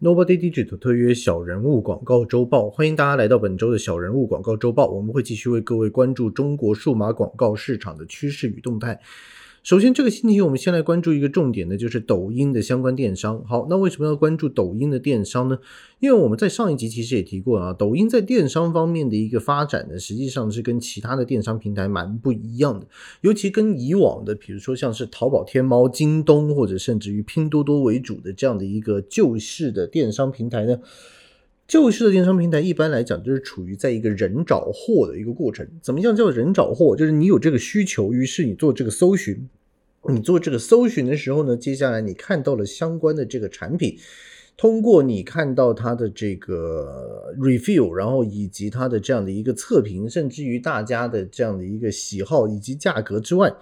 Nobody Digital 特约小人物广告周报，欢迎大家来到本周的小人物广告周报。我们会继续为各位关注中国数码广告市场的趋势与动态。首先，这个星期我们先来关注一个重点的，就是抖音的相关电商。好，那为什么要关注抖音的电商呢？因为我们在上一集其实也提过啊，抖音在电商方面的一个发展呢，实际上是跟其他的电商平台蛮不一样的，尤其跟以往的，比如说像是淘宝、天猫、京东或者甚至于拼多多为主的这样的一个旧式的电商平台呢。旧式的电商平台一般来讲就是处于在一个人找货的一个过程。怎么样叫人找货？就是你有这个需求，于是你做这个搜寻。你做这个搜寻的时候呢，接下来你看到了相关的这个产品，通过你看到它的这个 review，然后以及它的这样的一个测评，甚至于大家的这样的一个喜好以及价格之外，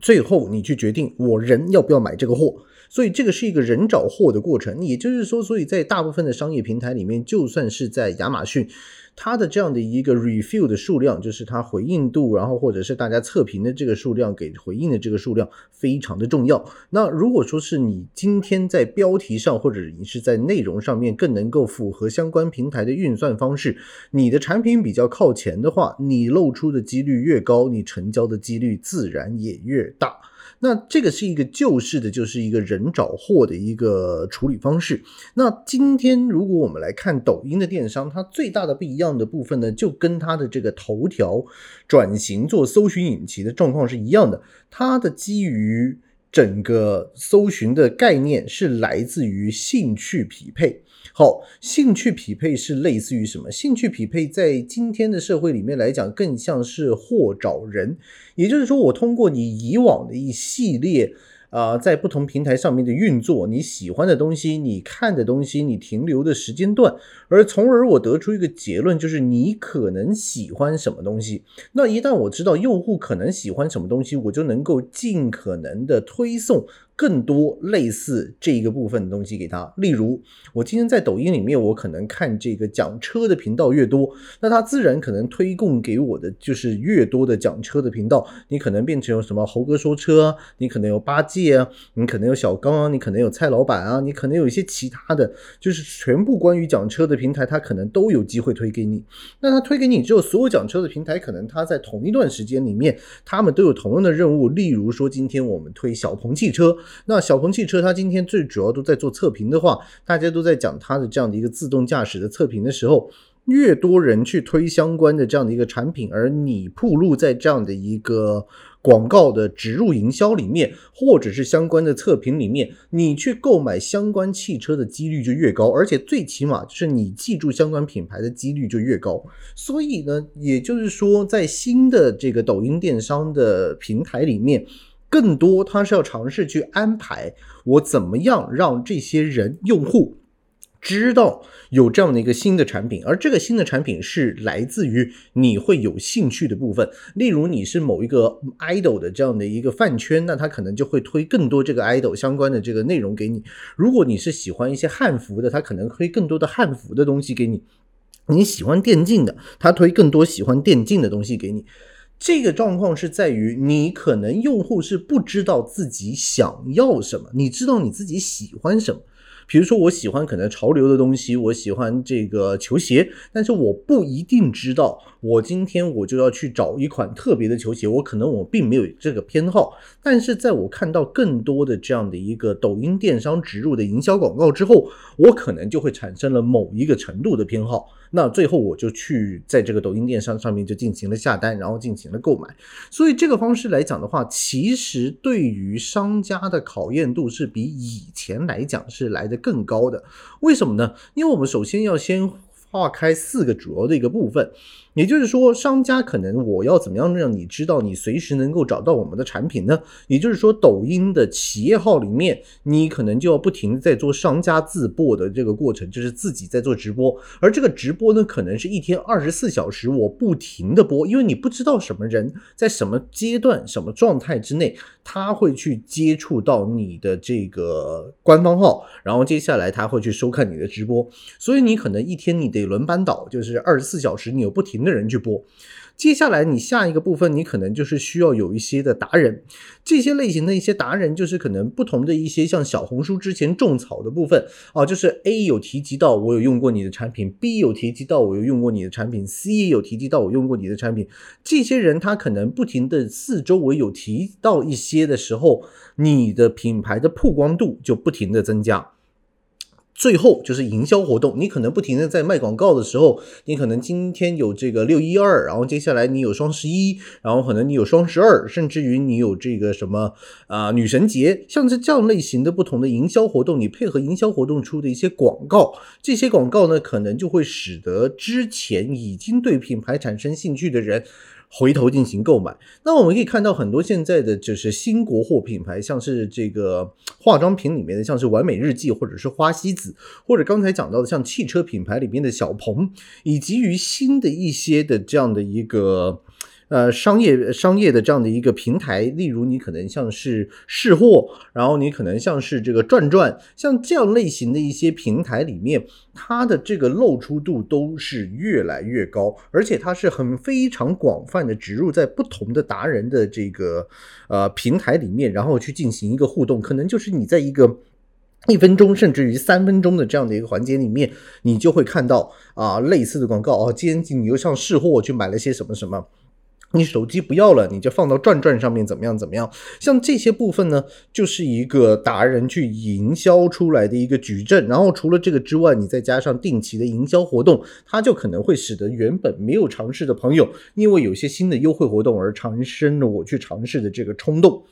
最后你去决定我人要不要买这个货。所以这个是一个人找货的过程，也就是说，所以在大部分的商业平台里面，就算是在亚马逊。它的这样的一个 review 的数量，就是它回应度，然后或者是大家测评的这个数量，给回应的这个数量非常的重要。那如果说是你今天在标题上，或者你是在内容上面更能够符合相关平台的运算方式，你的产品比较靠前的话，你露出的几率越高，你成交的几率自然也越大。那这个是一个旧式的，就是一个人找货的一个处理方式。那今天如果我们来看抖音的电商，它最大的不一样的部分呢，就跟它的这个头条转型做搜寻引擎的状况是一样的，它的基于。整个搜寻的概念是来自于兴趣匹配。好，兴趣匹配是类似于什么？兴趣匹配在今天的社会里面来讲，更像是货找人。也就是说，我通过你以往的一系列。啊，在不同平台上面的运作，你喜欢的东西，你看的东西，你停留的时间段，而从而我得出一个结论，就是你可能喜欢什么东西。那一旦我知道用户可能喜欢什么东西，我就能够尽可能的推送。更多类似这一个部分的东西给他，例如我今天在抖音里面，我可能看这个讲车的频道越多，那他自然可能推供给我的就是越多的讲车的频道。你可能变成有什么猴哥说车，你可能有八戒啊，你可能有小刚啊，你可能有蔡老板啊，你可能有一些其他的，就是全部关于讲车的平台，他可能都有机会推给你。那他推给你之后，所有讲车的平台可能他在同一段时间里面，他们都有同样的任务。例如说，今天我们推小鹏汽车。那小鹏汽车，它今天最主要都在做测评的话，大家都在讲它的这样的一个自动驾驶的测评的时候，越多人去推相关的这样的一个产品，而你铺路在这样的一个广告的植入营销里面，或者是相关的测评里面，你去购买相关汽车的几率就越高，而且最起码就是你记住相关品牌的几率就越高。所以呢，也就是说，在新的这个抖音电商的平台里面。更多，他是要尝试去安排我怎么样让这些人用户知道有这样的一个新的产品，而这个新的产品是来自于你会有兴趣的部分。例如，你是某一个 idol 的这样的一个饭圈，那他可能就会推更多这个 idol 相关的这个内容给你。如果你是喜欢一些汉服的，他可能推更多的汉服的东西给你。你喜欢电竞的，他推更多喜欢电竞的东西给你。这个状况是在于，你可能用户是不知道自己想要什么，你知道你自己喜欢什么。比如说，我喜欢可能潮流的东西，我喜欢这个球鞋，但是我不一定知道，我今天我就要去找一款特别的球鞋，我可能我并没有这个偏好。但是在我看到更多的这样的一个抖音电商植入的营销广告之后，我可能就会产生了某一个程度的偏好。那最后我就去在这个抖音电商上面就进行了下单，然后进行了购买。所以这个方式来讲的话，其实对于商家的考验度是比以前来讲是来的。更高的，为什么呢？因为我们首先要先划开四个主要的一个部分。也就是说，商家可能我要怎么样让你知道你随时能够找到我们的产品呢？也就是说，抖音的企业号里面，你可能就要不停的在做商家自播的这个过程，就是自己在做直播。而这个直播呢，可能是一天二十四小时我不停的播，因为你不知道什么人在什么阶段、什么状态之内，他会去接触到你的这个官方号，然后接下来他会去收看你的直播。所以你可能一天你得轮班倒，就是二十四小时你有不停的人去播。接下来，你下一个部分，你可能就是需要有一些的达人，这些类型的一些达人，就是可能不同的一些像小红书之前种草的部分啊，就是 A 有提及到我有用过你的产品，B 有提及到我有用过你的产品，C 也有提及到我用过你的产品，这些人他可能不停的四周围有提到一些的时候，你的品牌的曝光度就不停的增加。最后就是营销活动，你可能不停的在卖广告的时候，你可能今天有这个六一二，然后接下来你有双十一，然后可能你有双十二，甚至于你有这个什么啊女神节，像是这样类型的不同的营销活动，你配合营销活动出的一些广告，这些广告呢，可能就会使得之前已经对品牌产生兴趣的人。回头进行购买，那我们可以看到很多现在的就是新国货品牌，像是这个化妆品里面的，像是完美日记，或者是花西子，或者刚才讲到的像汽车品牌里面的小鹏，以及于新的一些的这样的一个。呃，商业商业的这样的一个平台，例如你可能像是试货，然后你可能像是这个转转，像这样类型的一些平台里面，它的这个露出度都是越来越高，而且它是很非常广泛的植入在不同的达人的这个呃平台里面，然后去进行一个互动，可能就是你在一个一分钟甚至于三分钟的这样的一个环节里面，你就会看到啊类似的广告哦，今天你又上试货去买了些什么什么。你手机不要了，你就放到转转上面，怎么样？怎么样？像这些部分呢，就是一个达人去营销出来的一个矩阵。然后除了这个之外，你再加上定期的营销活动，它就可能会使得原本没有尝试的朋友，因为有些新的优惠活动而产生了我去尝试的这个冲动。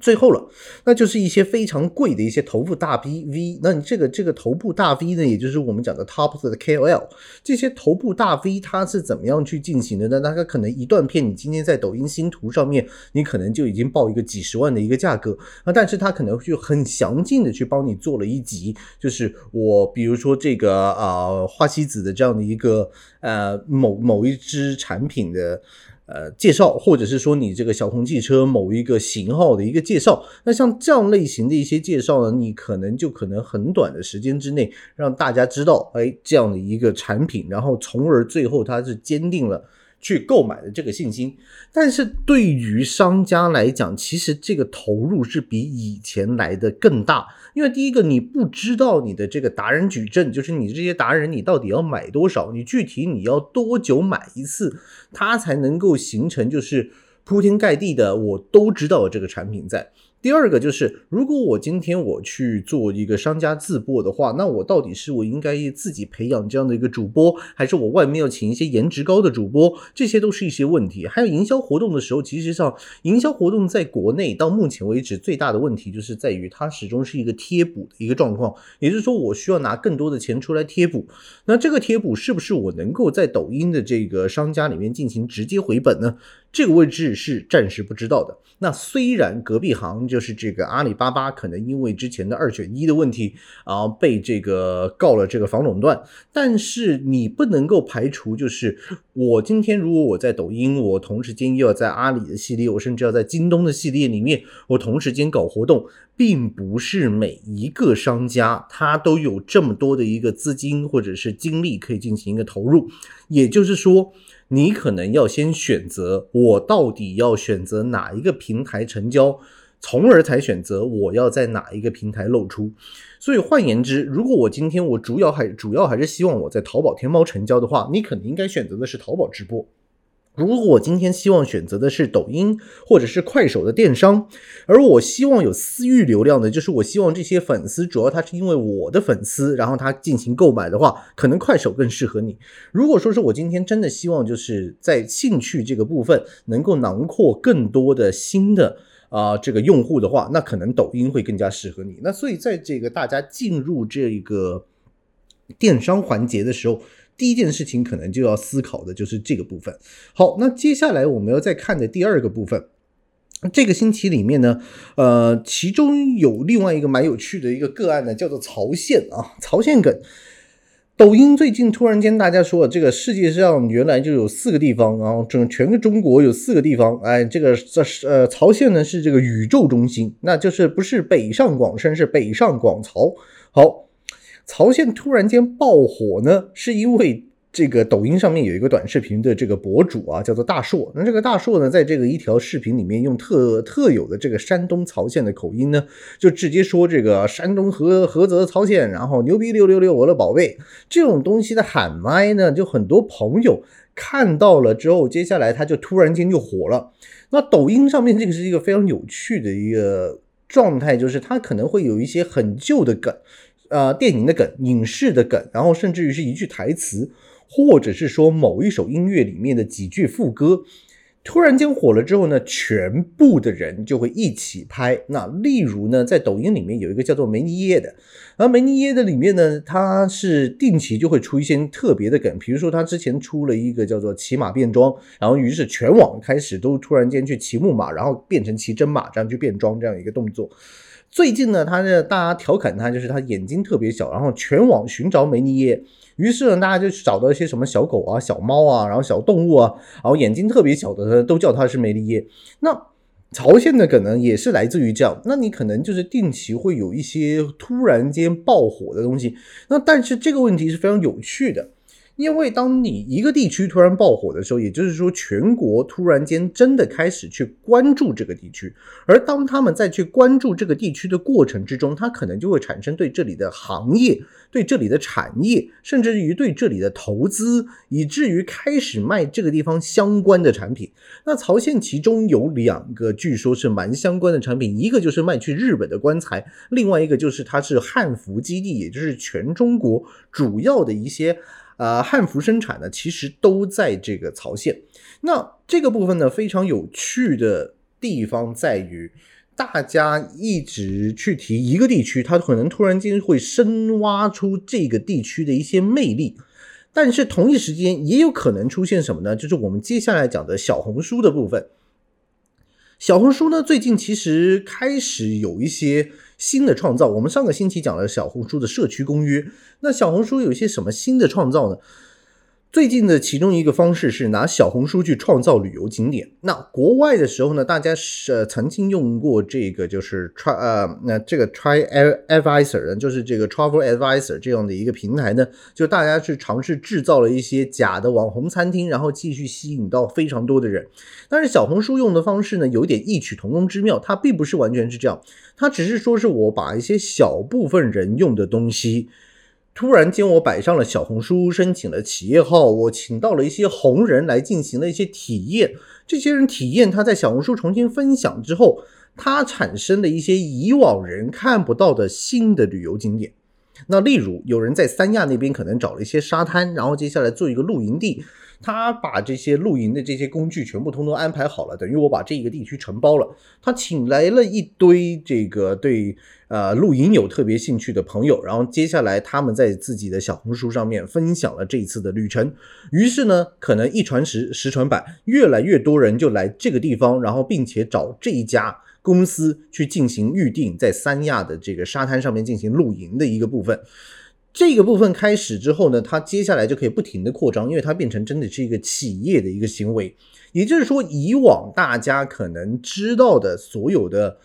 最后了，那就是一些非常贵的一些头部大 V V，那你这个这个头部大 V 呢，也就是我们讲的 top 的 KOL，这些头部大 V 它是怎么样去进行的呢？那它可能一段片，你今天在抖音新图上面，你可能就已经报一个几十万的一个价格，啊，但是它可能就很详尽的去帮你做了一集，就是我比如说这个啊花西子的这样的一个呃某某一支产品的。呃，介绍或者是说你这个小鹏汽车某一个型号的一个介绍，那像这样类型的一些介绍呢，你可能就可能很短的时间之内让大家知道，哎，这样的一个产品，然后从而最后它是坚定了。去购买的这个信心，但是对于商家来讲，其实这个投入是比以前来的更大。因为第一个，你不知道你的这个达人矩阵，就是你这些达人，你到底要买多少，你具体你要多久买一次，它才能够形成就是铺天盖地的，我都知道这个产品在。第二个就是，如果我今天我去做一个商家自播的话，那我到底是我应该自己培养这样的一个主播，还是我外面要请一些颜值高的主播？这些都是一些问题。还有营销活动的时候，其实上营销活动在国内到目前为止最大的问题就是在于它始终是一个贴补的一个状况，也就是说我需要拿更多的钱出来贴补。那这个贴补是不是我能够在抖音的这个商家里面进行直接回本呢？这个位置是暂时不知道的。那虽然隔壁行就是这个阿里巴巴，可能因为之前的二选一的问题啊，被这个告了这个防垄断，但是你不能够排除，就是我今天如果我在抖音，我同时间又要在阿里的系列，我甚至要在京东的系列里面，我同时间搞活动，并不是每一个商家他都有这么多的一个资金或者是精力可以进行一个投入，也就是说。你可能要先选择我到底要选择哪一个平台成交，从而才选择我要在哪一个平台露出。所以换言之，如果我今天我主要还主要还是希望我在淘宝天猫成交的话，你肯定应该选择的是淘宝直播。如果我今天希望选择的是抖音或者是快手的电商，而我希望有私域流量的，就是我希望这些粉丝主要他是因为我的粉丝，然后他进行购买的话，可能快手更适合你。如果说是我今天真的希望就是在兴趣这个部分能够囊括更多的新的啊这个用户的话，那可能抖音会更加适合你。那所以在这个大家进入这个电商环节的时候。第一件事情可能就要思考的就是这个部分。好，那接下来我们要再看的第二个部分，这个星期里面呢，呃，其中有另外一个蛮有趣的一个个案呢，叫做曹县啊，曹县梗。抖音最近突然间大家说，这个世界上原来就有四个地方，然后整全个中国有四个地方，哎，这个这是呃曹县呢是这个宇宙中心，那就是不是北上广深，是北上广曹。好。曹县突然间爆火呢，是因为。这个抖音上面有一个短视频的这个博主啊，叫做大硕。那这个大硕呢，在这个一条视频里面，用特特有的这个山东曹县的口音呢，就直接说这个山东菏菏泽曹县，然后牛逼六六六，我的宝贝，这种东西的喊麦呢，就很多朋友看到了之后，接下来他就突然间就火了。那抖音上面这个是一个非常有趣的一个状态，就是它可能会有一些很旧的梗，呃，电影的梗、影视的梗，然后甚至于是一句台词。或者是说某一首音乐里面的几句副歌，突然间火了之后呢，全部的人就会一起拍。那例如呢，在抖音里面有一个叫做梅尼耶的，而梅尼耶的里面呢，它是定期就会出一些特别的梗，比如说他之前出了一个叫做骑马变装，然后于是全网开始都突然间去骑木马，然后变成骑真马这样去变装这样一个动作。最近呢，他的大家调侃他就是他眼睛特别小，然后全网寻找梅尼耶。于是呢，大家就找到一些什么小狗啊、小猫啊，然后小动物啊，然后眼睛特别小的，都叫它是梅利叶。那朝鲜的可能也是来自于这样。那你可能就是定期会有一些突然间爆火的东西。那但是这个问题是非常有趣的。因为当你一个地区突然爆火的时候，也就是说全国突然间真的开始去关注这个地区，而当他们在去关注这个地区的过程之中，它可能就会产生对这里的行业、对这里的产业，甚至于对这里的投资，以至于开始卖这个地方相关的产品。那曹县其中有两个，据说是蛮相关的产品，一个就是卖去日本的棺材，另外一个就是它是汉服基地，也就是全中国主要的一些。啊，汉服生产呢，其实都在这个曹县。那这个部分呢，非常有趣的地方在于，大家一直去提一个地区，它可能突然间会深挖出这个地区的一些魅力，但是同一时间也有可能出现什么呢？就是我们接下来讲的小红书的部分。小红书呢，最近其实开始有一些。新的创造，我们上个星期讲了小红书的社区公约。那小红书有一些什么新的创造呢？最近的其中一个方式是拿小红书去创造旅游景点。那国外的时候呢，大家是曾经用过这个，就是 try 呃，那这个 try advisor 呢，就是这个 travel advisor 这样的一个平台呢，就大家去尝试制造了一些假的网红餐厅，然后继续吸引到非常多的人。但是小红书用的方式呢，有点异曲同工之妙，它并不是完全是这样，它只是说是我把一些小部分人用的东西。突然间，我摆上了小红书，申请了企业号，我请到了一些红人来进行了一些体验。这些人体验他在小红书重新分享之后，他产生的一些以往人看不到的新的旅游景点。那例如，有人在三亚那边可能找了一些沙滩，然后接下来做一个露营地。他把这些露营的这些工具全部通通安排好了，等于我把这一个地区承包了。他请来了一堆这个对呃露营有特别兴趣的朋友，然后接下来他们在自己的小红书上面分享了这一次的旅程。于是呢，可能一传十，十传百，越来越多人就来这个地方，然后并且找这一家公司去进行预定，在三亚的这个沙滩上面进行露营的一个部分。这个部分开始之后呢，它接下来就可以不停的扩张，因为它变成真的是一个企业的一个行为。也就是说，以往大家可能知道的所有的。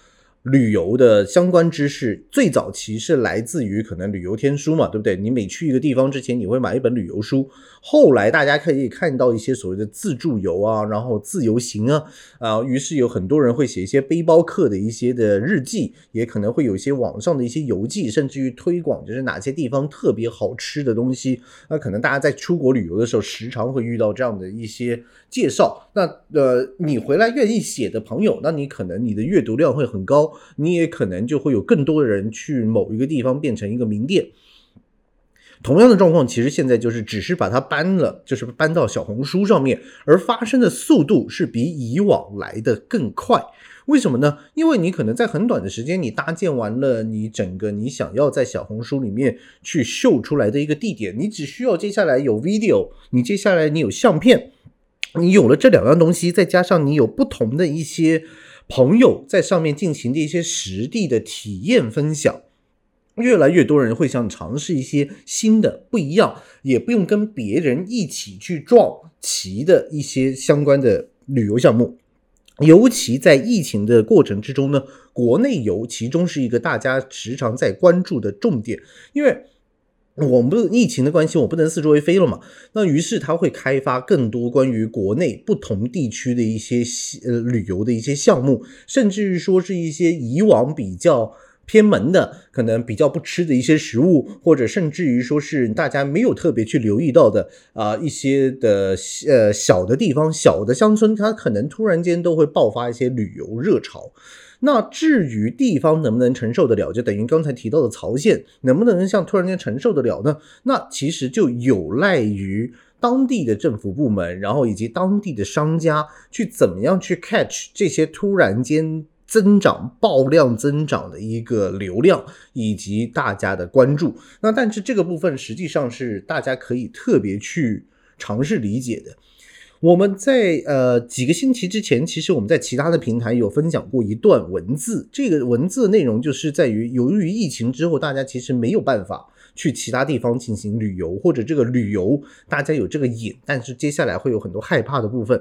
旅游的相关知识最早期是来自于可能旅游天书嘛，对不对？你每去一个地方之前，你会买一本旅游书。后来大家可以看到一些所谓的自助游啊，然后自由行啊，啊，于是有很多人会写一些背包客的一些的日记，也可能会有一些网上的一些游记，甚至于推广就是哪些地方特别好吃的东西。那可能大家在出国旅游的时候，时常会遇到这样的一些介绍。那呃，你回来愿意写的朋友，那你可能你的阅读量会很高。你也可能就会有更多的人去某一个地方变成一个名店。同样的状况，其实现在就是只是把它搬了，就是搬到小红书上面，而发生的速度是比以往来的更快。为什么呢？因为你可能在很短的时间，你搭建完了你整个你想要在小红书里面去秀出来的一个地点，你只需要接下来有 video，你接下来你有相片，你有了这两样东西，再加上你有不同的一些。朋友在上面进行的一些实地的体验分享，越来越多人会想尝试一些新的、不一样，也不用跟别人一起去撞齐的一些相关的旅游项目。尤其在疫情的过程之中呢，国内游其中是一个大家时常在关注的重点，因为我们不疫情的关系，我不能四周围飞了嘛？那于是他会开发更多关于国内不同地区的一些呃旅游的一些项目，甚至于说是一些以往比较偏门的，可能比较不吃的一些食物，或者甚至于说是大家没有特别去留意到的啊一些的呃小的地方、小的乡村，它可能突然间都会爆发一些旅游热潮。那至于地方能不能承受得了，就等于刚才提到的曹县能不能像突然间承受得了呢？那其实就有赖于当地的政府部门，然后以及当地的商家去怎么样去 catch 这些突然间增长、爆量增长的一个流量，以及大家的关注。那但是这个部分实际上是大家可以特别去尝试理解的。我们在呃几个星期之前，其实我们在其他的平台有分享过一段文字。这个文字内容就是在于，由于疫情之后，大家其实没有办法去其他地方进行旅游，或者这个旅游大家有这个瘾，但是接下来会有很多害怕的部分。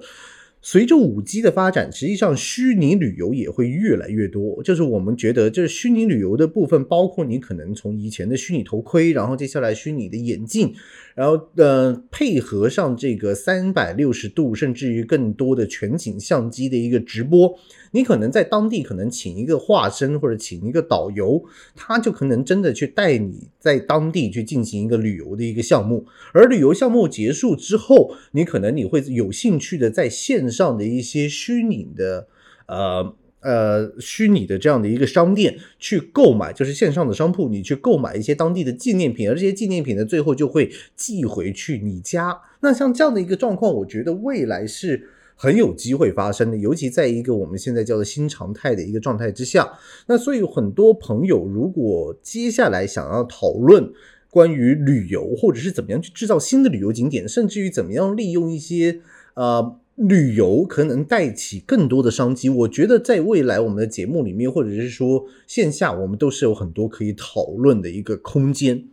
随着五 G 的发展，实际上虚拟旅游也会越来越多。就是我们觉得，就是虚拟旅游的部分，包括你可能从以前的虚拟头盔，然后接下来虚拟的眼镜，然后呃配合上这个三百六十度，甚至于更多的全景相机的一个直播。你可能在当地可能请一个化身或者请一个导游，他就可能真的去带你在当地去进行一个旅游的一个项目。而旅游项目结束之后，你可能你会有兴趣的在线上的一些虚拟的呃呃虚拟的这样的一个商店去购买，就是线上的商铺，你去购买一些当地的纪念品，而这些纪念品呢，最后就会寄回去你家。那像这样的一个状况，我觉得未来是。很有机会发生的，尤其在一个我们现在叫做新常态的一个状态之下。那所以很多朋友如果接下来想要讨论关于旅游，或者是怎么样去制造新的旅游景点，甚至于怎么样利用一些呃旅游可能带起更多的商机，我觉得在未来我们的节目里面，或者是说线下，我们都是有很多可以讨论的一个空间。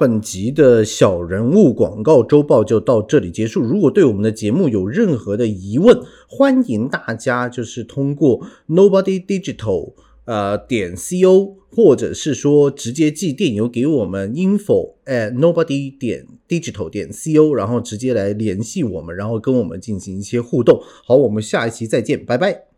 本集的小人物广告周报就到这里结束。如果对我们的节目有任何的疑问，欢迎大家就是通过 Nobody Digital 呃点 co，或者是说直接寄电邮给我们 info at nobody 点 digital 点 co，然后直接来联系我们，然后跟我们进行一些互动。好，我们下一期再见，拜拜。